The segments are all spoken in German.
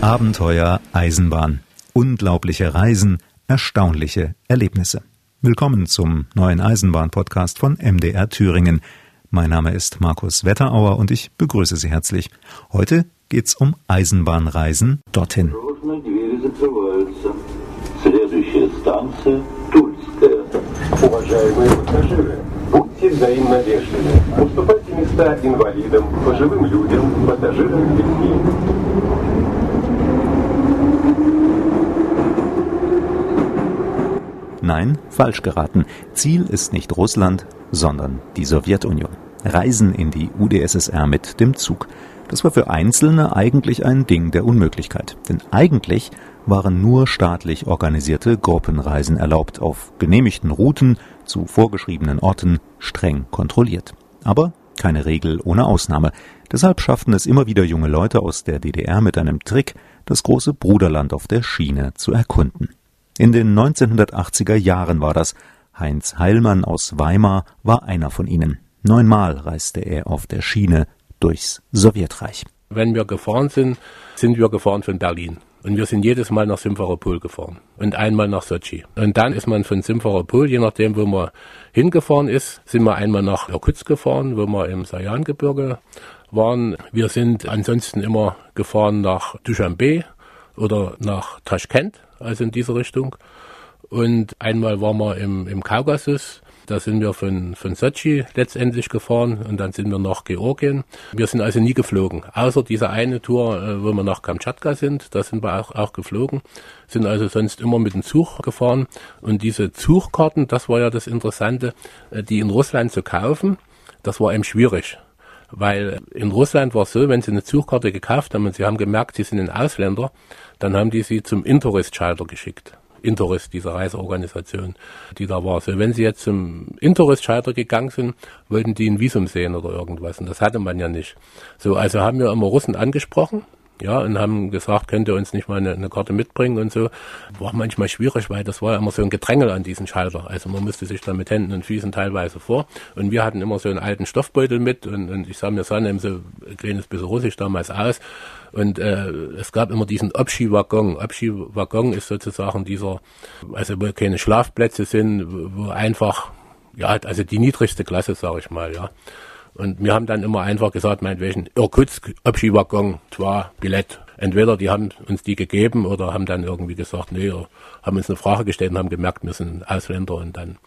Abenteuer Eisenbahn. Unglaubliche Reisen, erstaunliche Erlebnisse. Willkommen zum neuen Eisenbahn-Podcast von MDR Thüringen. Mein Name ist Markus Wetterauer und ich begrüße Sie herzlich. Heute geht's um Eisenbahnreisen dorthin. Уважаемые пассажиры, будьте взаимно вежливы. Уступайте места инвалидам, пожилым людям, пассажирам с детьми. Nein, falsch geraten. Ziel ist nicht Russland, sondern die Sowjetunion. Reisen in die UdSSR mit dem Zug. Das war für Einzelne eigentlich ein Ding der Unmöglichkeit. Denn eigentlich waren nur staatlich organisierte Gruppenreisen erlaubt, auf genehmigten Routen zu vorgeschriebenen Orten, streng kontrolliert. Aber keine Regel ohne Ausnahme. Deshalb schafften es immer wieder junge Leute aus der DDR mit einem Trick, das große Bruderland auf der Schiene zu erkunden. In den 1980er Jahren war das. Heinz Heilmann aus Weimar war einer von ihnen. Neunmal reiste er auf der Schiene durchs Sowjetreich. Wenn wir gefahren sind, sind wir gefahren von Berlin. Und wir sind jedes Mal nach Simferopol gefahren und einmal nach Sochi. Und dann ist man von Simferopol, je nachdem, wo man hingefahren ist, sind wir einmal nach Irkutsk gefahren, wo wir im Sajangebirge waren. Wir sind ansonsten immer gefahren nach Dushanbe oder nach Taschkent, also in diese Richtung. Und einmal waren wir im, im Kaukasus da sind wir von, von Sochi letztendlich gefahren und dann sind wir nach Georgien. Wir sind also nie geflogen, außer dieser eine Tour, äh, wo wir nach Kamtschatka sind, da sind wir auch, auch geflogen, sind also sonst immer mit dem Zug gefahren. Und diese Zugkarten, das war ja das Interessante, äh, die in Russland zu kaufen, das war eben schwierig. Weil in Russland war es so, wenn sie eine Zugkarte gekauft haben und sie haben gemerkt, sie sind ein Ausländer, dann haben die sie zum Interest-Schalter geschickt. Interest, diese Reiseorganisation, die da war. So, wenn Sie jetzt zum Interest-Schalter gegangen sind, wollten die ein Visum sehen oder irgendwas. Und das hatte man ja nicht. So, also haben wir immer Russen angesprochen ja, und haben gesagt, könnt ihr uns nicht mal eine, eine, Karte mitbringen und so. War manchmal schwierig, weil das war immer so ein Gedrängel an diesen Schalter. Also man musste sich da mit Händen und Füßen teilweise vor. Und wir hatten immer so einen alten Stoffbeutel mit und, und ich sah mir so ein kleines bisschen russisch damals aus. Und äh, es gab immer diesen Obschi-Waggon. Obschi-Waggon ist sozusagen dieser, also wo keine Schlafplätze sind, wo einfach, ja, also die niedrigste Klasse, sage ich mal, ja. Und wir haben dann immer einfach gesagt, meinetwegen, Irkutsk, Abschiebwaggon, zwar Billett. Entweder die haben uns die gegeben oder haben dann irgendwie gesagt, nee, haben uns eine Frage gestellt und haben gemerkt, wir sind Ausländer und dann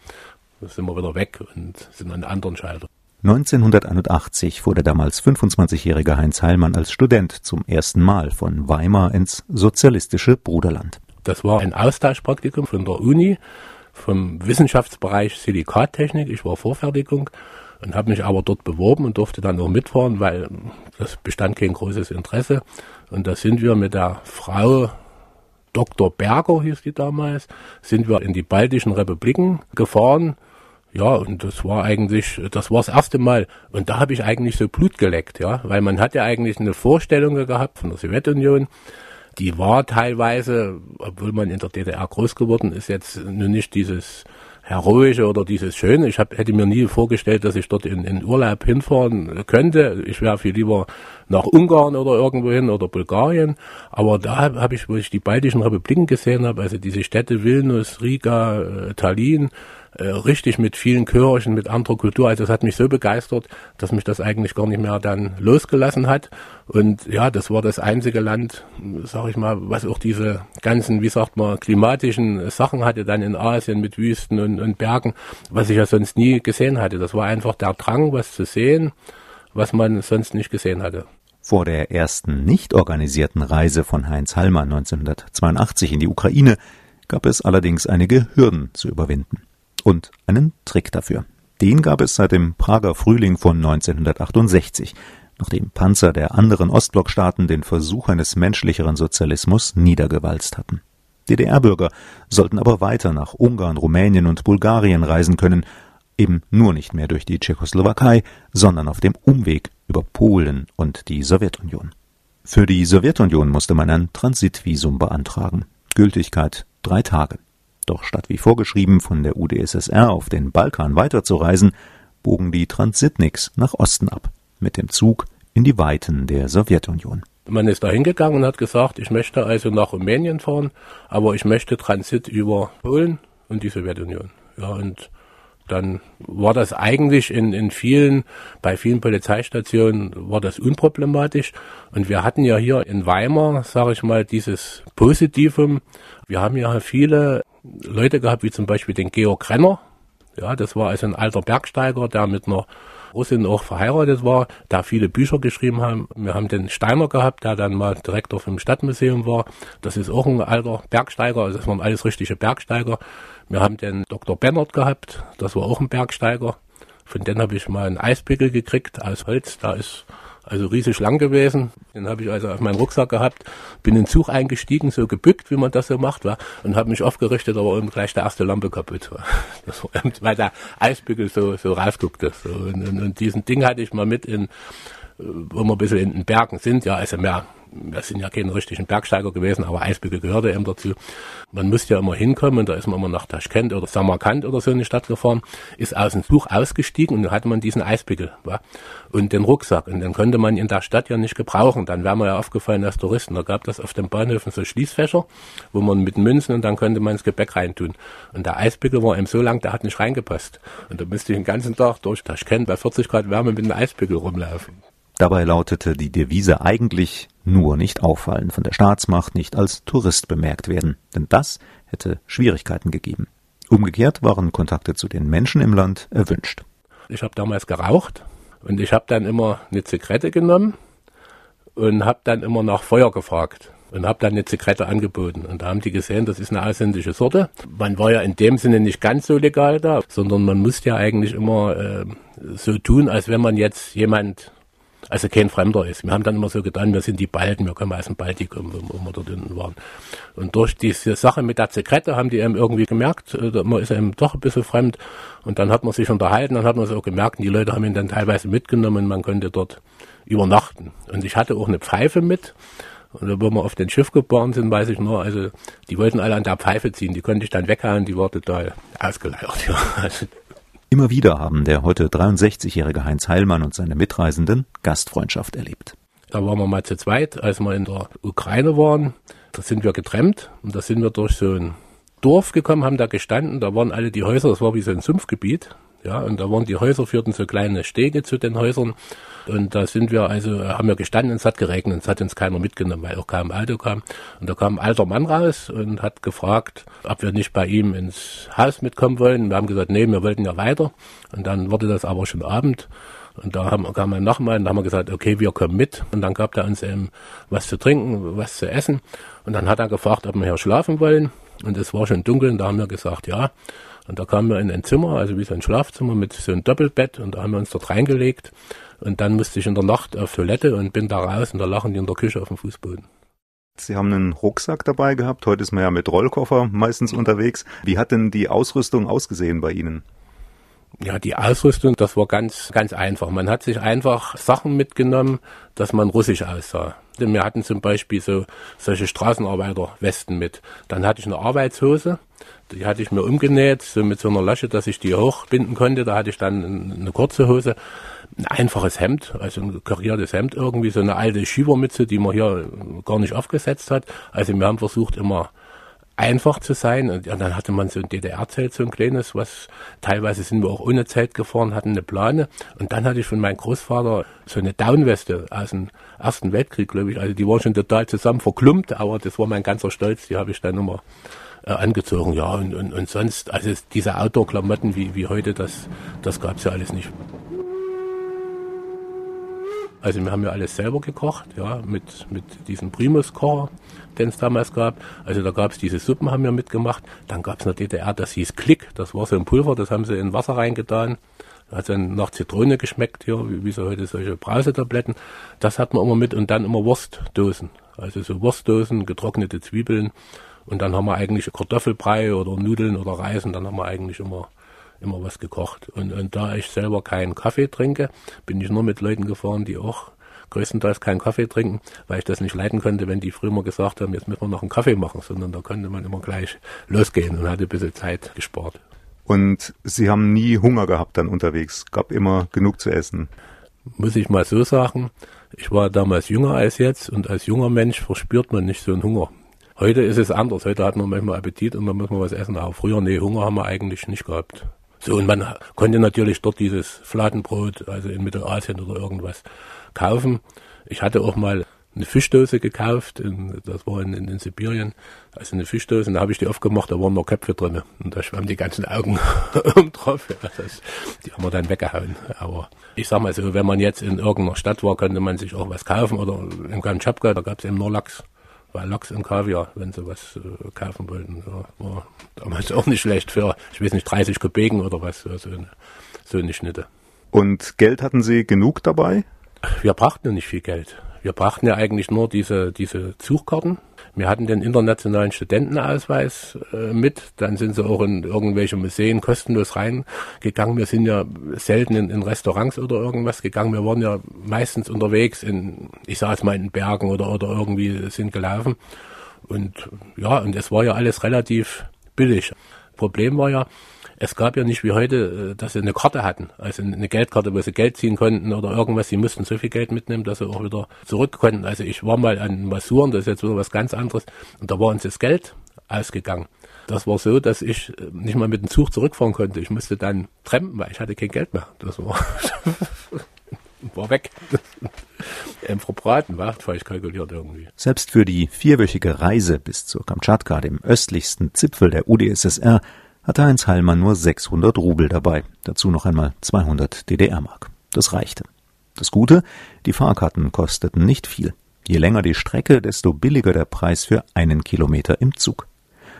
sind wir wieder weg und sind an anderen Schalter. 1981 fuhr der damals 25-jährige Heinz Heilmann als Student zum ersten Mal von Weimar ins sozialistische Bruderland. Das war ein Austauschpraktikum von der Uni, vom Wissenschaftsbereich Silikattechnik. Ich war Vorfertigung und habe mich aber dort beworben und durfte dann auch mitfahren, weil das bestand kein großes Interesse. Und da sind wir mit der Frau Dr. Berger, hieß die damals, sind wir in die baltischen Republiken gefahren. Ja, und das war eigentlich, das war das erste Mal. Und da habe ich eigentlich so Blut geleckt, ja, weil man hat ja eigentlich eine Vorstellung gehabt von der Sowjetunion. Die war teilweise, obwohl man in der DDR groß geworden ist, jetzt nur nicht dieses Heroische oder dieses Schöne. Ich hab, hätte mir nie vorgestellt, dass ich dort in, in Urlaub hinfahren könnte. Ich wäre viel lieber nach Ungarn oder irgendwo hin oder Bulgarien. Aber da habe hab ich, wo ich die baltischen Republiken gesehen habe, also diese Städte Vilnius, Riga, äh, Tallinn, äh, richtig mit vielen Kirchen, mit anderer Kultur. Also es hat mich so begeistert, dass mich das eigentlich gar nicht mehr dann losgelassen hat. Und ja, das war das einzige Land, sag ich mal, was auch diese ganzen, wie sagt man, klimatischen Sachen hatte, dann in Asien mit Wüsten und, und Bergen, was ich ja sonst nie gesehen hatte. Das war einfach der Drang, was zu sehen, was man sonst nicht gesehen hatte. Vor der ersten nicht organisierten Reise von Heinz Hallmann 1982 in die Ukraine gab es allerdings einige Hürden zu überwinden und einen Trick dafür. Den gab es seit dem Prager Frühling von 1968, nachdem Panzer der anderen Ostblockstaaten den Versuch eines menschlicheren Sozialismus niedergewalzt hatten. DDR-Bürger sollten aber weiter nach Ungarn, Rumänien und Bulgarien reisen können, eben nur nicht mehr durch die Tschechoslowakei, sondern auf dem Umweg über Polen und die Sowjetunion. Für die Sowjetunion musste man ein Transitvisum beantragen. Gültigkeit drei Tage. Doch statt wie vorgeschrieben von der UdSSR auf den Balkan weiterzureisen, bogen die Transitniks nach Osten ab, mit dem Zug in die Weiten der Sowjetunion. Man ist da hingegangen und hat gesagt, ich möchte also nach Rumänien fahren, aber ich möchte Transit über Polen und die Sowjetunion. Ja, und dann war das eigentlich in, in vielen, bei vielen Polizeistationen war das unproblematisch. Und wir hatten ja hier in Weimar, sage ich mal, dieses Positivum. Wir haben ja viele Leute gehabt, wie zum Beispiel den Georg Renner. Ja, das war also ein alter Bergsteiger, der mit einer Russin auch verheiratet war, da viele Bücher geschrieben haben. Wir haben den Steiner gehabt, der dann mal Direktor vom Stadtmuseum war. Das ist auch ein alter Bergsteiger, also das waren alles richtige Bergsteiger. Wir haben den Dr. Bennert gehabt, das war auch ein Bergsteiger. Von dem habe ich mal einen Eispickel gekriegt aus Holz. Da ist also riesig lang gewesen. Den habe ich also auf meinen Rucksack gehabt, bin in den Zug eingestiegen, so gebückt, wie man das so macht, war, und habe mich aufgerichtet, aber eben gleich der erste Lampe kaputt war. Das war weil der Eisbügel so, so rausguckte. So. Und, und, und diesen Ding hatte ich mal mit in, wo wir ein bisschen in den Bergen sind, ja, also mehr wir sind ja keine richtigen Bergsteiger gewesen, aber Eisbügel gehörte eben dazu. Man musste ja immer hinkommen, und da ist man immer nach Taschkent oder Samarkand oder so in die Stadt gefahren, ist aus dem Zug ausgestiegen und dann hatte man diesen Eisbügel wa? und den Rucksack und den konnte man in der Stadt ja nicht gebrauchen. Dann wäre man ja aufgefallen als Touristen. Da gab das auf den Bahnhöfen so Schließfächer, wo man mit Münzen und dann konnte man das Gepäck reintun. Und der Eisbügel war eben so lang, der hat nicht reingepasst. Und da müsste ich den ganzen Tag durch Taschkent bei 40 Grad Wärme mit dem Eisbügel rumlaufen. Dabei lautete die Devise eigentlich nur nicht auffallen, von der Staatsmacht nicht als Tourist bemerkt werden, denn das hätte Schwierigkeiten gegeben. Umgekehrt waren Kontakte zu den Menschen im Land erwünscht. Ich habe damals geraucht und ich habe dann immer eine Zigarette genommen und habe dann immer nach Feuer gefragt und habe dann eine Zigarette angeboten. Und da haben die gesehen, das ist eine ausländische Sorte. Man war ja in dem Sinne nicht ganz so legal da, sondern man musste ja eigentlich immer äh, so tun, als wenn man jetzt jemand also kein Fremder ist. Wir haben dann immer so getan, wir sind die Balten, wir kommen aus dem Baltikum, wo, wir dort unten waren. Und durch diese Sache mit der Zigarette haben die eben irgendwie gemerkt, äh, man ist eben doch ein bisschen fremd. Und dann hat man sich unterhalten, dann hat man es auch gemerkt, die Leute haben ihn dann teilweise mitgenommen, man konnte dort übernachten. Und ich hatte auch eine Pfeife mit. Und wo wir auf den Schiff gefahren sind, weiß ich nur, also die wollten alle an der Pfeife ziehen, die konnte ich dann weghauen, die war total ausgeleiert. Ja. Also Immer wieder haben der heute 63-jährige Heinz Heilmann und seine Mitreisenden Gastfreundschaft erlebt. Da waren wir mal zu zweit, als wir in der Ukraine waren. Da sind wir getrennt und da sind wir durch so ein Dorf gekommen, haben da gestanden. Da waren alle die Häuser, das war wie so ein Sumpfgebiet. Ja, und da waren die Häuser, führten so kleine Stege zu den Häusern. Und da sind wir also, haben wir gestanden es hat geregnet. Es hat uns keiner mitgenommen, weil auch kein Auto kam. Und da kam ein alter Mann raus und hat gefragt, ob wir nicht bei ihm ins Haus mitkommen wollen. Wir haben gesagt, nee, wir wollten ja weiter. Und dann wurde das aber schon Abend. Und da haben, kam ein nochmal und da haben wir gesagt, okay, wir kommen mit. Und dann gab er uns eben was zu trinken, was zu essen. Und dann hat er gefragt, ob wir hier schlafen wollen. Und es war schon dunkel und da haben wir gesagt, ja. Und da kamen wir in ein Zimmer, also wie so ein Schlafzimmer mit so einem Doppelbett und da haben wir uns dort reingelegt. Und dann musste ich in der Nacht auf Toilette und bin da raus und da lachen die in der Küche auf dem Fußboden. Sie haben einen Rucksack dabei gehabt. Heute ist man ja mit Rollkoffer meistens unterwegs. Wie hat denn die Ausrüstung ausgesehen bei Ihnen? Ja, die Ausrüstung, das war ganz, ganz einfach. Man hat sich einfach Sachen mitgenommen, dass man russisch aussah. Denn wir hatten zum Beispiel so solche Straßenarbeiterwesten mit. Dann hatte ich eine Arbeitshose, die hatte ich mir umgenäht, so mit so einer Lasche, dass ich die hochbinden konnte. Da hatte ich dann eine kurze Hose, ein einfaches Hemd, also ein kariertes Hemd irgendwie, so eine alte Schiebermütze, die man hier gar nicht aufgesetzt hat. Also wir haben versucht immer einfach zu sein. Und ja, dann hatte man so ein DDR-Zelt, so ein kleines, was teilweise sind wir auch ohne Zelt gefahren, hatten eine Plane. Und dann hatte ich von meinem Großvater so eine Downweste aus dem Ersten Weltkrieg, glaube ich. Also die war schon total zusammen verklumpt, aber das war mein ganzer Stolz, die habe ich dann immer äh, angezogen. Ja, und, und, und sonst, also diese Outdoor-Klamotten wie, wie heute, das, das gab's ja alles nicht. Also wir haben ja alles selber gekocht, ja, mit, mit diesem Primus-Kocher, den es damals gab. Also da gab es diese Suppen, haben wir mitgemacht. Dann gab es in der DDR, das hieß Klick, das war so ein Pulver, das haben sie in Wasser reingetan. Hat dann nach Zitrone geschmeckt, hier, wie, wie so heute solche Brausetabletten. Das hat man immer mit und dann immer Wurstdosen. Also so Wurstdosen, getrocknete Zwiebeln. Und dann haben wir eigentlich Kartoffelbrei oder Nudeln oder Reis und dann haben wir eigentlich immer immer was gekocht. Und, und da ich selber keinen Kaffee trinke, bin ich nur mit Leuten gefahren, die auch größtenteils keinen Kaffee trinken, weil ich das nicht leiden konnte, wenn die früher mal gesagt haben, jetzt müssen wir noch einen Kaffee machen, sondern da konnte man immer gleich losgehen und hatte ein bisschen Zeit gespart. Und Sie haben nie Hunger gehabt dann unterwegs, gab immer genug zu essen. Muss ich mal so sagen, Ich war damals jünger als jetzt und als junger Mensch verspürt man nicht so einen Hunger. Heute ist es anders. Heute hat man manchmal Appetit und dann muss man was essen. Aber früher, nee, Hunger haben wir eigentlich nicht gehabt. So, und man konnte natürlich dort dieses Fladenbrot, also in Mittelasien oder irgendwas, kaufen. Ich hatte auch mal eine Fischdose gekauft, in, das war in, in, in, Sibirien, also eine Fischdose, und da habe ich die aufgemacht, da waren noch Köpfe drin und da schwammen die ganzen Augen um drauf. Ja, das, die haben wir dann weggehauen. Aber ich sag mal so, wenn man jetzt in irgendeiner Stadt war, konnte man sich auch was kaufen oder in Kamtschatka, da gab es eben nur Lachs. War Lachs und Kaviar, wenn sie was äh, kaufen wollten. Ja, war damals auch nicht schlecht für, ich weiß nicht, 30 Kopeken oder was, so eine, so eine Schnitte. Und Geld hatten Sie genug dabei? Wir brachten ja nicht viel Geld. Wir brachten ja eigentlich nur diese, diese Zugkarten. Wir hatten den internationalen Studentenausweis äh, mit. Dann sind sie auch in irgendwelche Museen kostenlos reingegangen. Wir sind ja selten in, in, Restaurants oder irgendwas gegangen. Wir waren ja meistens unterwegs in, ich sage es mal, in Bergen oder, oder irgendwie sind gelaufen. Und ja, und es war ja alles relativ billig. Problem war ja, es gab ja nicht wie heute, äh, dass sie eine Karte hatten, also eine Geldkarte, wo sie Geld ziehen konnten oder irgendwas. Sie mussten so viel Geld mitnehmen, dass sie auch wieder zurück konnten. Also ich war mal an Masuren, das ist jetzt wieder was ganz anderes, und da war uns das Geld ausgegangen. Das war so, dass ich äh, nicht mal mit dem Zug zurückfahren konnte. Ich musste dann trampen, weil ich hatte kein Geld mehr. Das war, war weg. Im Verbraten war falsch kalkuliert irgendwie. Selbst für die vierwöchige Reise bis zur Kamtschatka, dem östlichsten Zipfel der UdSSR, hatte Heinz Heilmann nur 600 Rubel dabei, dazu noch einmal 200 DDR-Mark. Das reichte. Das Gute, die Fahrkarten kosteten nicht viel. Je länger die Strecke, desto billiger der Preis für einen Kilometer im Zug.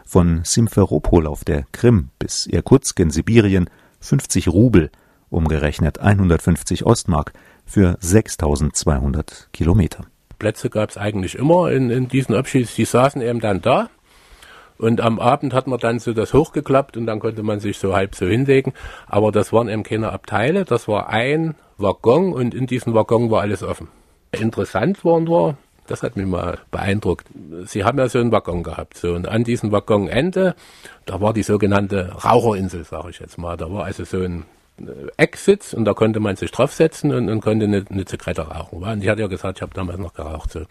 Von Simferopol auf der Krim bis Irkutsk in Sibirien 50 Rubel, umgerechnet 150 Ostmark für 6200 Kilometer. Plätze gab es eigentlich immer in, in diesen Abschieds. Die saßen eben dann da und am Abend hat man dann so das hochgeklappt und dann konnte man sich so halb so hinlegen. Aber das waren eben keine Abteile, das war ein Waggon und in diesem Waggon war alles offen. Interessant waren wir, das hat mich mal beeindruckt. Sie haben ja so einen Waggon gehabt, so und an diesem Waggonende, da war die sogenannte Raucherinsel, sage ich jetzt mal. Da war also so ein äh, Ecksitz und da konnte man sich draufsetzen und, und konnte eine, eine Zigarette rauchen. Und ich hatte ja gesagt, ich habe damals noch geraucht. So.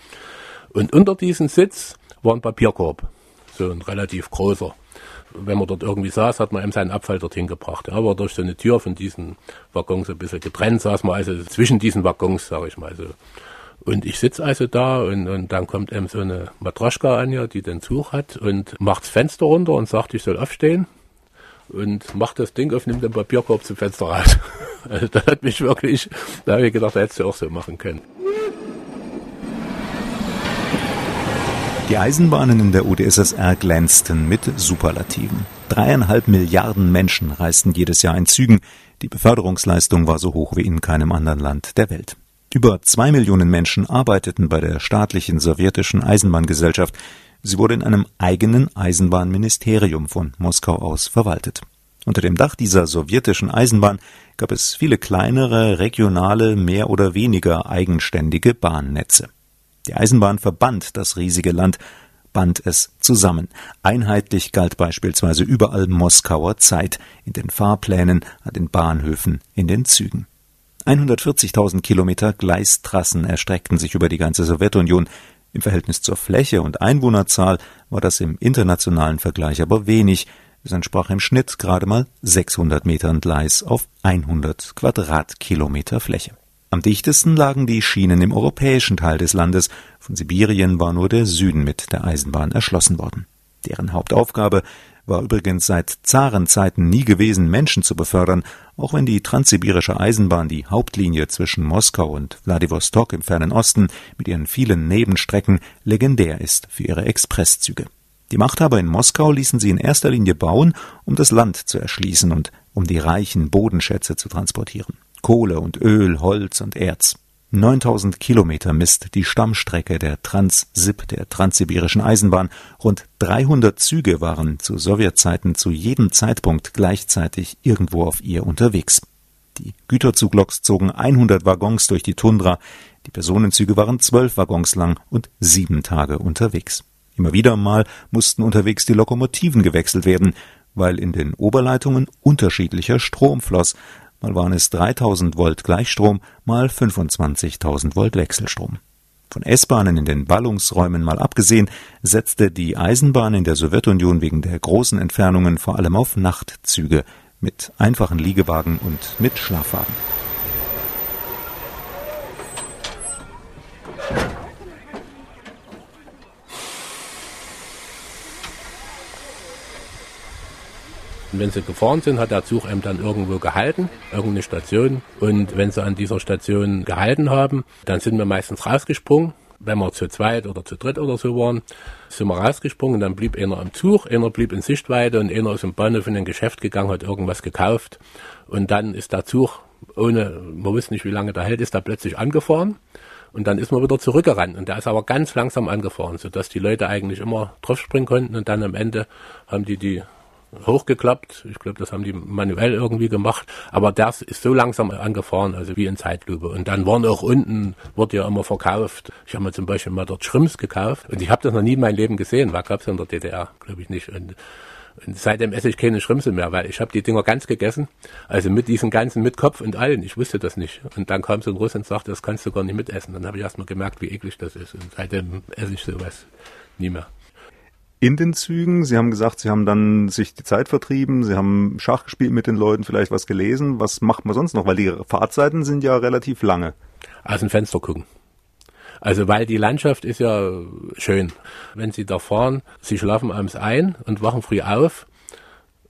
Und unter diesem Sitz war ein Papierkorb so ein relativ großer. Wenn man dort irgendwie saß, hat man eben seinen Abfall dorthin gebracht. Aber durch so eine Tür von diesen Waggons ein bisschen getrennt saß man also zwischen diesen Waggons, sage ich mal so. Und ich sitze also da und, und dann kommt eben so eine Matroschka an, ja, die den Zug hat und macht das Fenster runter und sagt, ich soll aufstehen und macht das Ding auf, nimmt den Papierkorb zum Fenster raus. Also das hat mich wirklich, da habe ich gedacht, da hättest du auch so machen können. Die Eisenbahnen in der UdSSR glänzten mit Superlativen. Dreieinhalb Milliarden Menschen reisten jedes Jahr in Zügen. Die Beförderungsleistung war so hoch wie in keinem anderen Land der Welt. Über zwei Millionen Menschen arbeiteten bei der staatlichen sowjetischen Eisenbahngesellschaft. Sie wurde in einem eigenen Eisenbahnministerium von Moskau aus verwaltet. Unter dem Dach dieser sowjetischen Eisenbahn gab es viele kleinere, regionale, mehr oder weniger eigenständige Bahnnetze. Die Eisenbahn verband das riesige Land, band es zusammen. Einheitlich galt beispielsweise überall Moskauer Zeit, in den Fahrplänen, an den Bahnhöfen, in den Zügen. 140.000 Kilometer Gleistrassen erstreckten sich über die ganze Sowjetunion. Im Verhältnis zur Fläche und Einwohnerzahl war das im internationalen Vergleich aber wenig. Es entsprach im Schnitt gerade mal 600 Metern Gleis auf 100 Quadratkilometer Fläche. Am dichtesten lagen die Schienen im europäischen Teil des Landes, von Sibirien war nur der Süden mit der Eisenbahn erschlossen worden. Deren Hauptaufgabe war übrigens seit Zarenzeiten nie gewesen, Menschen zu befördern, auch wenn die transsibirische Eisenbahn die Hauptlinie zwischen Moskau und Wladiwostok im fernen Osten mit ihren vielen Nebenstrecken legendär ist für ihre Expresszüge. Die Machthaber in Moskau ließen sie in erster Linie bauen, um das Land zu erschließen und um die reichen Bodenschätze zu transportieren. Kohle und Öl, Holz und Erz. 9000 Kilometer misst die Stammstrecke der Transsib, der Transsibirischen Eisenbahn. Rund 300 Züge waren zu Sowjetzeiten zu jedem Zeitpunkt gleichzeitig irgendwo auf ihr unterwegs. Die Güterzugloks zogen 100 Waggons durch die Tundra. Die Personenzüge waren zwölf Waggons lang und sieben Tage unterwegs. Immer wieder mal mussten unterwegs die Lokomotiven gewechselt werden, weil in den Oberleitungen unterschiedlicher Strom floss, mal waren es 3000 Volt Gleichstrom, mal 25.000 Volt Wechselstrom. Von S-Bahnen in den Ballungsräumen mal abgesehen, setzte die Eisenbahn in der Sowjetunion wegen der großen Entfernungen vor allem auf Nachtzüge mit einfachen Liegewagen und mit Schlafwagen. Und wenn sie gefahren sind, hat der Zug eben dann irgendwo gehalten, irgendeine Station. Und wenn sie an dieser Station gehalten haben, dann sind wir meistens rausgesprungen. Wenn wir zu zweit oder zu dritt oder so waren, sind wir rausgesprungen. Dann blieb einer am Zug, einer blieb in Sichtweite und einer ist im Bahnhof in ein Geschäft gegangen, hat irgendwas gekauft. Und dann ist der Zug, ohne, man wusste nicht, wie lange der hält, ist da plötzlich angefahren. Und dann ist man wieder zurückgerannt. Und der ist aber ganz langsam angefahren, sodass die Leute eigentlich immer draufspringen konnten. Und dann am Ende haben die die hochgeklappt. Ich glaube, das haben die manuell irgendwie gemacht. Aber das ist so langsam angefahren, also wie in Zeitlupe. Und dann waren auch unten, wurde ja immer verkauft. Ich habe mir zum Beispiel mal dort Schrimps gekauft. Und ich habe das noch nie in meinem Leben gesehen. War gab es in der DDR, glaube ich nicht. Und, und seitdem esse ich keine Schrimpse mehr, weil ich habe die Dinger ganz gegessen. Also mit diesen ganzen, mit Kopf und allen. Ich wusste das nicht. Und dann kam so ein Russ und sagte, das kannst du gar nicht mitessen. Dann habe ich erst mal gemerkt, wie eklig das ist. Und seitdem esse ich sowas nie mehr in den Zügen. Sie haben gesagt, Sie haben dann sich die Zeit vertrieben, Sie haben Schach gespielt mit den Leuten, vielleicht was gelesen. Was macht man sonst noch? Weil die Fahrzeiten sind ja relativ lange. Aus dem Fenster gucken. Also weil die Landschaft ist ja schön. Wenn Sie da fahren, Sie schlafen abends ein und wachen früh auf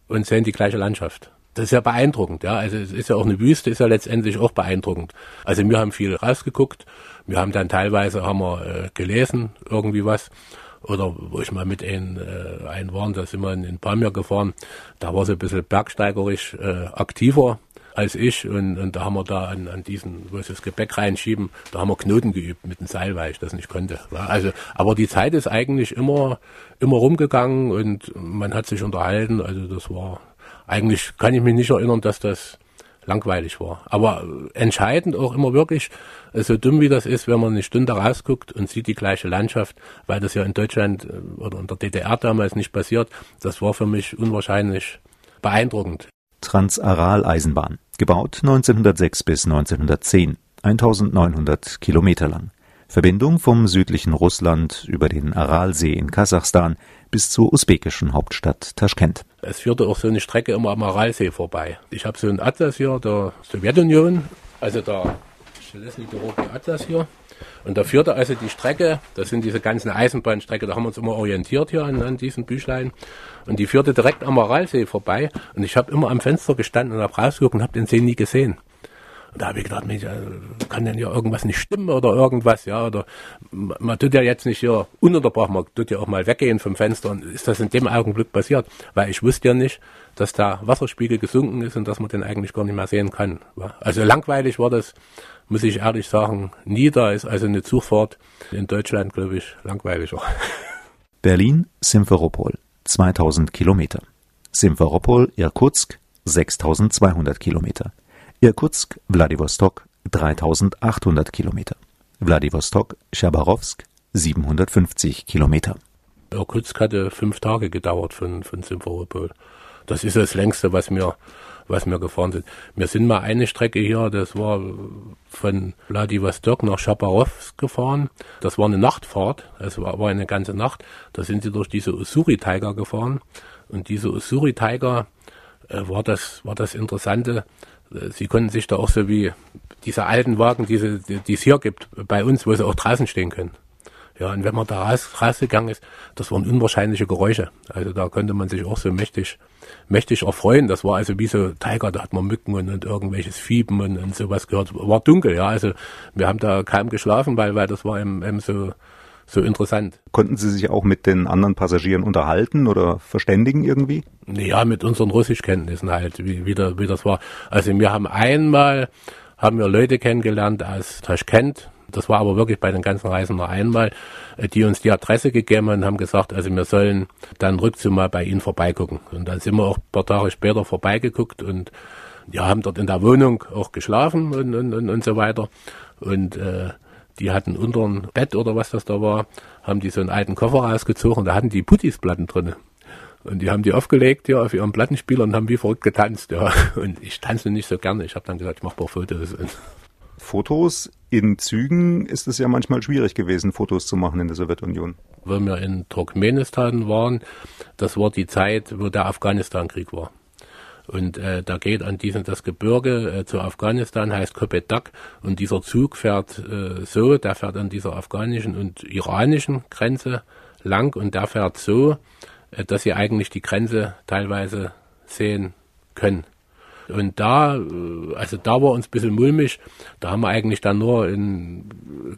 und sehen die gleiche Landschaft. Das ist ja beeindruckend, ja. Also es ist ja auch eine Wüste, ist ja letztendlich auch beeindruckend. Also wir haben viel rausgeguckt, wir haben dann teilweise haben wir äh, gelesen, irgendwie was oder wo ich mal mit ein, äh, ein war, da sind wir in, in Pamir gefahren, da war sie ein bisschen bergsteigerisch äh, aktiver als ich. Und, und da haben wir da an, an diesen, wo sie das Gepäck reinschieben, da haben wir Knoten geübt mit dem Seil, weil ich das nicht konnte. Also, aber die Zeit ist eigentlich immer, immer rumgegangen und man hat sich unterhalten, also das war, eigentlich kann ich mich nicht erinnern, dass das langweilig war. Aber entscheidend auch immer wirklich, so dumm wie das ist, wenn man eine Stunde rausguckt und sieht die gleiche Landschaft, weil das ja in Deutschland äh, oder in der DDR damals nicht passiert, das war für mich unwahrscheinlich beeindruckend. Transaral-Eisenbahn, gebaut 1906 bis 1910, 1900 Kilometer lang. Verbindung vom südlichen Russland über den Aralsee in Kasachstan bis zur usbekischen Hauptstadt Taschkent. Es führte auch so eine Strecke immer am Aralsee vorbei. Ich habe so einen Atlas hier der Sowjetunion, also der Schleswig Atlas hier. Und da führte also die Strecke, das sind diese ganzen Eisenbahnstrecke, da haben wir uns immer orientiert hier an, an diesen Büchlein. Und die führte direkt am Aralsee vorbei. Und ich habe immer am Fenster gestanden und habe rausgeguckt und habe den See nie gesehen. Und da habe ich gedacht, Mensch, kann denn ja irgendwas nicht stimmen oder irgendwas, ja, oder man tut ja jetzt nicht hier ununterbrochen, man tut ja auch mal weggehen vom Fenster und ist das in dem Augenblick passiert, weil ich wusste ja nicht, dass der Wasserspiegel gesunken ist und dass man den eigentlich gar nicht mehr sehen kann. Also langweilig war das, muss ich ehrlich sagen, nie. Da ist also eine Zugfahrt in Deutschland, glaube ich, langweiliger. Berlin, Simferopol, 2000 Kilometer. Simferopol, Irkutsk, 6200 Kilometer. Irkutsk, Wladiwostok 3800 Kilometer. Wladiwostok, Chabarowsk 750 Kilometer. Irkutsk hatte fünf Tage gedauert von, von Simferopol. Das ist das längste, was wir, was wir gefahren sind. Wir sind mal eine Strecke hier, das war von Wladiwostok nach Chabarowsk gefahren. Das war eine Nachtfahrt, es war, war eine ganze Nacht. Da sind sie durch diese Usuri-Tiger gefahren. Und diese Usuri-Tiger äh, war das, war das Interessante. Sie konnten sich da auch so wie diese alten Wagen, diese, die es hier gibt, bei uns, wo sie auch draußen stehen können. Ja, und wenn man da raus, rausgegangen ist, das waren unwahrscheinliche Geräusche. Also da konnte man sich auch so mächtig, mächtig erfreuen. Das war also wie so Tiger, da hat man Mücken und, und irgendwelches Fieben und, und sowas gehört. War dunkel, ja. Also wir haben da kaum geschlafen, weil, weil das war eben, eben so, so interessant. Konnten Sie sich auch mit den anderen Passagieren unterhalten oder verständigen irgendwie? Ja, mit unseren Russischkenntnissen halt, wie, wie, das, wie das war. Also wir haben einmal, haben wir Leute kennengelernt aus Taschkent, das war aber wirklich bei den ganzen Reisen nur einmal, äh, die uns die Adresse gegeben haben und haben gesagt, also wir sollen dann rückzu mal bei ihnen vorbeigucken. Und dann sind wir auch ein paar Tage später vorbeigeguckt und ja, haben dort in der Wohnung auch geschlafen und, und, und, und so weiter. Und äh, die hatten unter ein Bett oder was das da war, haben die so einen alten Koffer rausgezogen, da hatten die Puttisplatten drin. Und die haben die aufgelegt ja, auf ihren Plattenspieler und haben wie verrückt getanzt. Ja. Und ich tanze nicht so gerne. Ich habe dann gesagt, ich mache ein paar Fotos. Fotos in Zügen ist es ja manchmal schwierig gewesen, Fotos zu machen in der Sowjetunion. Wo wir in Turkmenistan waren, das war die Zeit, wo der Afghanistan-Krieg war. Und äh, da geht an diesem das Gebirge äh, zu Afghanistan, heißt Kopetak. Und dieser Zug fährt äh, so, der fährt an dieser afghanischen und iranischen Grenze lang und der fährt so, äh, dass sie eigentlich die Grenze teilweise sehen können. Und da, äh, also da war uns ein bisschen mulmig. Da haben wir eigentlich dann nur in,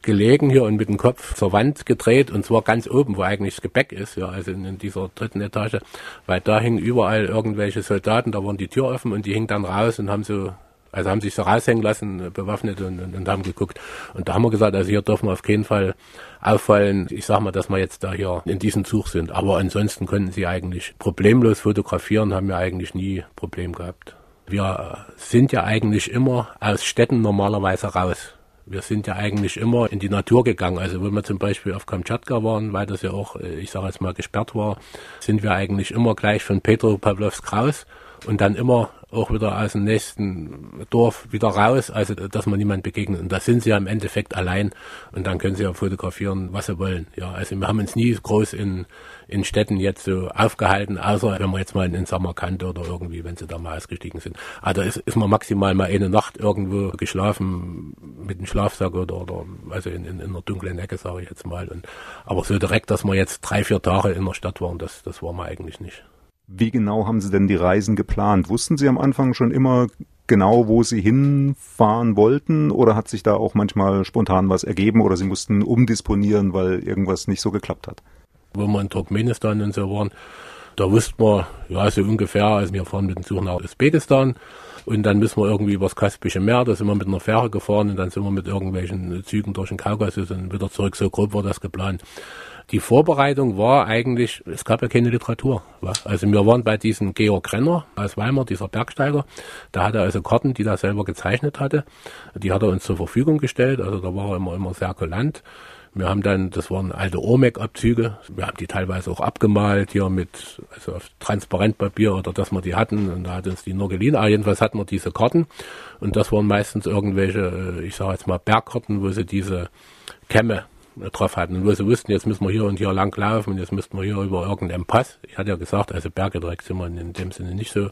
gelegen hier und mit dem Kopf zur Wand gedreht und zwar ganz oben, wo eigentlich das Gebäck ist, ja, also in, in dieser dritten Etage, weil da hingen überall irgendwelche Soldaten, da waren die Tür offen und die hingen dann raus und haben so also haben sich so raushängen lassen, bewaffnet und, und, und, haben geguckt. Und da haben wir gesagt, also hier dürfen wir auf keinen Fall auffallen. Ich sag mal, dass wir jetzt da hier in diesem Zug sind. Aber ansonsten könnten sie eigentlich problemlos fotografieren, haben wir eigentlich nie Problem gehabt. Wir sind ja eigentlich immer aus Städten normalerweise raus. Wir sind ja eigentlich immer in die Natur gegangen. Also wenn wir zum Beispiel auf Kamtschatka waren, weil das ja auch, äh, ich sage jetzt mal, gesperrt war, sind wir eigentlich immer gleich von Petropavlovsk raus und dann immer auch wieder aus dem nächsten Dorf wieder raus, also dass man niemand begegnet. Und da sind sie ja im Endeffekt allein und dann können sie ja fotografieren, was sie wollen. Ja, also wir haben uns nie groß in, in Städten jetzt so aufgehalten, außer wenn man jetzt mal in Samarkand oder irgendwie, wenn sie da mal ausgestiegen sind. Also ist, ist man maximal mal eine Nacht irgendwo geschlafen mit einem Schlafsack oder, oder also in, in, in einer dunklen Ecke, sage ich jetzt mal. Und, aber so direkt, dass wir jetzt drei, vier Tage in der Stadt waren, das, das war man eigentlich nicht. Wie genau haben Sie denn die Reisen geplant? Wussten Sie am Anfang schon immer genau, wo Sie hinfahren wollten oder hat sich da auch manchmal spontan was ergeben oder Sie mussten umdisponieren, weil irgendwas nicht so geklappt hat? Wo wir in Turkmenistan und so waren, da wussten wir, ja, so ungefähr, also wir fahren mit dem Zug nach Usbekistan und dann müssen wir irgendwie übers Kaspische Meer, da sind wir mit einer Fähre gefahren und dann sind wir mit irgendwelchen Zügen durch den Kaukasus und wieder zurück. So grob war das geplant. Die Vorbereitung war eigentlich, es gab ja keine Literatur. Also wir waren bei diesem Georg Renner aus Weimar, dieser Bergsteiger. Da hatte er also Karten, die er selber gezeichnet hatte. Die hat er uns zur Verfügung gestellt. Also da war er immer, immer sehr kulant. Wir haben dann, das waren alte Ormec-Abzüge. Wir haben die teilweise auch abgemalt hier mit, also auf Transparentpapier oder dass wir die hatten. Und da hat uns die nur geliehen. Aber jedenfalls hatten wir diese Karten. Und das waren meistens irgendwelche, äh, ich sage jetzt mal Bergkarten, wo sie diese Kämme drauf hatten. Wo sie wussten, jetzt müssen wir hier und hier lang laufen und jetzt müssten wir hier über irgendeinen Pass. Ich hatte ja gesagt, also Berge direkt sind wir in dem Sinne nicht so,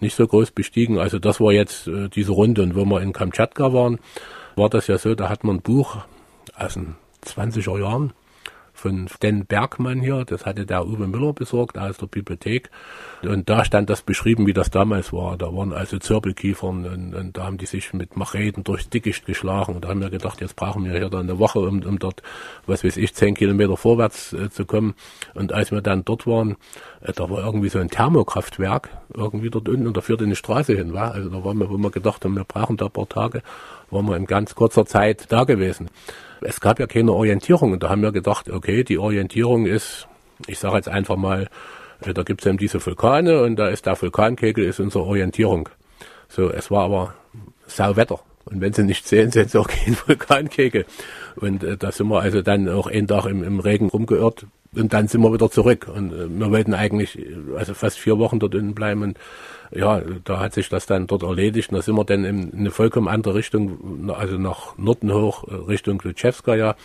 nicht so groß bestiegen. Also das war jetzt äh, diese Runde. Und wo wir in Kamtschatka waren, war das ja so, da hat man ein Buch aus den 20er Jahren von Den Bergmann hier, das hatte der Uwe Müller besorgt aus der Bibliothek. Und da stand das beschrieben, wie das damals war. Da waren also Zirbelkiefern und, und da haben die sich mit Macheten durchs Dickicht geschlagen. Und da haben wir gedacht, jetzt brauchen wir hier dann eine Woche, um, um dort, was weiß ich, zehn Kilometer vorwärts äh, zu kommen. Und als wir dann dort waren, äh, da war irgendwie so ein Thermokraftwerk irgendwie dort unten und da führte eine Straße hin. War. Also da waren wir, wo wir gedacht haben, wir brauchen da ein paar Tage, waren wir in ganz kurzer Zeit da gewesen es gab ja keine Orientierung und da haben wir gedacht, okay, die Orientierung ist, ich sage jetzt einfach mal, äh, da gibt es eben diese Vulkane und da ist der Vulkankegel ist unsere Orientierung. So, es war aber Sauwetter. Und wenn Sie nicht sehen, sehen Sie auch keinen Vulkankegel. Und äh, da sind wir also dann auch einen Tag im, im Regen rumgeirrt und dann sind wir wieder zurück. Und äh, wir wollten eigentlich äh, also fast vier Wochen dort unten bleiben. Und ja, da hat sich das dann dort erledigt. Und da sind wir dann in eine vollkommen andere Richtung, also nach Norden hoch, äh, Richtung Klutschewskaja,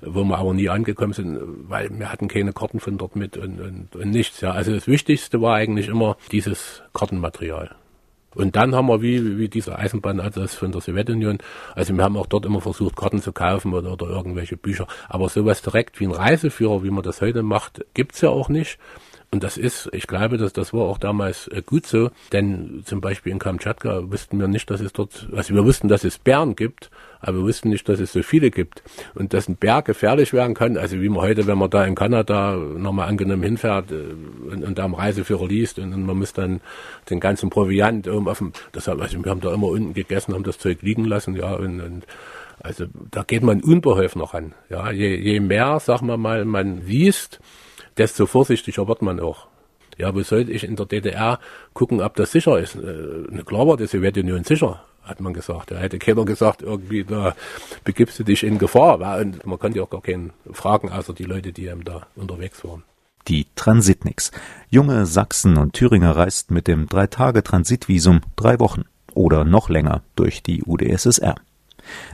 wo wir aber nie angekommen sind, weil wir hatten keine Karten von dort mit und, und, und nichts. Ja, also das Wichtigste war eigentlich immer dieses Kartenmaterial. Und dann haben wir wie, wie diese Eisenbahnatlas von der Sowjetunion, also wir haben auch dort immer versucht, Karten zu kaufen oder, oder irgendwelche Bücher. Aber sowas direkt wie ein Reiseführer, wie man das heute macht, gibt's ja auch nicht. Und das ist, ich glaube, dass das war auch damals äh, gut so, denn zum Beispiel in Kamtschatka wussten wir nicht, dass es dort, also wir wussten, dass es Bären gibt, aber wir wussten nicht, dass es so viele gibt und dass ein Bär gefährlich werden kann. Also wie man heute, wenn man da in Kanada nochmal angenommen hinfährt äh, und, und, da am Reiseführer liest und, und man muss dann den ganzen Proviant oben auf dem, deshalb, also wir haben da immer unten gegessen, haben das Zeug liegen lassen, ja, und, und also da geht man unbeholfen noch an. Ja, je, je mehr, sagen wir mal, man liest, desto vorsichtiger wird man auch. Ja, wo sollte ich in der DDR gucken, ob das sicher ist? Äh, klar war die Sowjetunion sicher, hat man gesagt. Da hätte keiner gesagt, irgendwie, da begibst du dich in Gefahr. Und man konnte ja auch gar keinen fragen, außer die Leute, die eben da unterwegs waren. die Transitniks. Junge Sachsen und Thüringer reisten mit dem Drei-Tage-Transitvisum drei Wochen oder noch länger durch die UdSSR.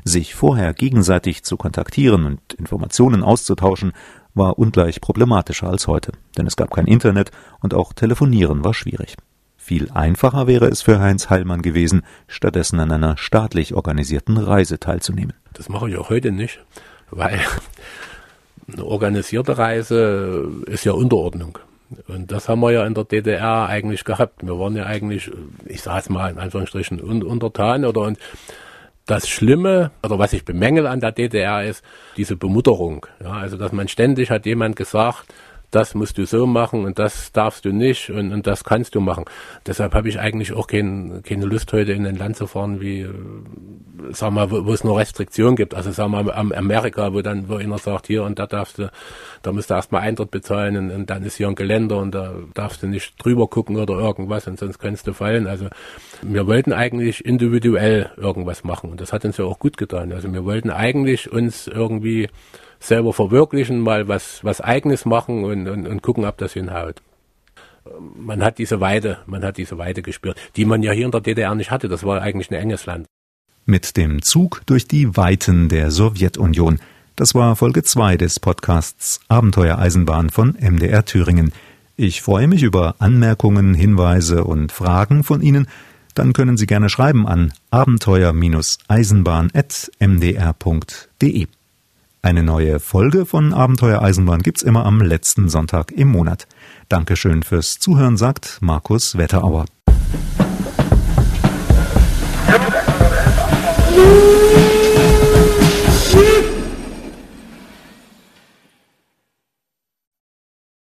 Sich vorher gegenseitig zu kontaktieren und Informationen auszutauschen, war ungleich problematischer als heute, denn es gab kein Internet und auch Telefonieren war schwierig. Viel einfacher wäre es für Heinz Heilmann gewesen, stattdessen an einer staatlich organisierten Reise teilzunehmen. Das mache ich auch heute nicht, weil eine organisierte Reise ist ja Unterordnung. Und das haben wir ja in der DDR eigentlich gehabt. Wir waren ja eigentlich, ich sage es mal in Anführungsstrichen, untertan oder und das Schlimme oder was ich bemängel an der DDR ist diese Bemutterung. Ja, also dass man ständig hat jemand gesagt, das musst du so machen und das darfst du nicht und, und das kannst du machen. Deshalb habe ich eigentlich auch kein, keine Lust, heute in ein Land zu fahren, wie, äh, sag mal, wo, wo es nur Restriktionen gibt. Also sag mal, am Amerika, wo dann, wo einer sagt, hier und da darfst du, da musst du erstmal Eintritt bezahlen und, und dann ist hier ein Geländer und da darfst du nicht drüber gucken oder irgendwas und sonst kannst du fallen. Also wir wollten eigentlich individuell irgendwas machen und das hat uns ja auch gut getan. Also wir wollten eigentlich uns irgendwie selber verwirklichen, mal was, was eigenes machen und, und, und gucken, ob das hinhaut. Man hat diese Weide, man hat diese Weide gespürt, die man ja hier in der DDR nicht hatte. Das war eigentlich ein enges Land. Mit dem Zug durch die Weiten der Sowjetunion. Das war Folge 2 des Podcasts Abenteuer Eisenbahn von MDR Thüringen. Ich freue mich über Anmerkungen, Hinweise und Fragen von Ihnen. Dann können Sie gerne schreiben an abenteuer-eisenbahn.mdr.de. Eine neue Folge von Abenteuer Eisenbahn gibt's immer am letzten Sonntag im Monat. Dankeschön fürs Zuhören, sagt Markus Wetterauer.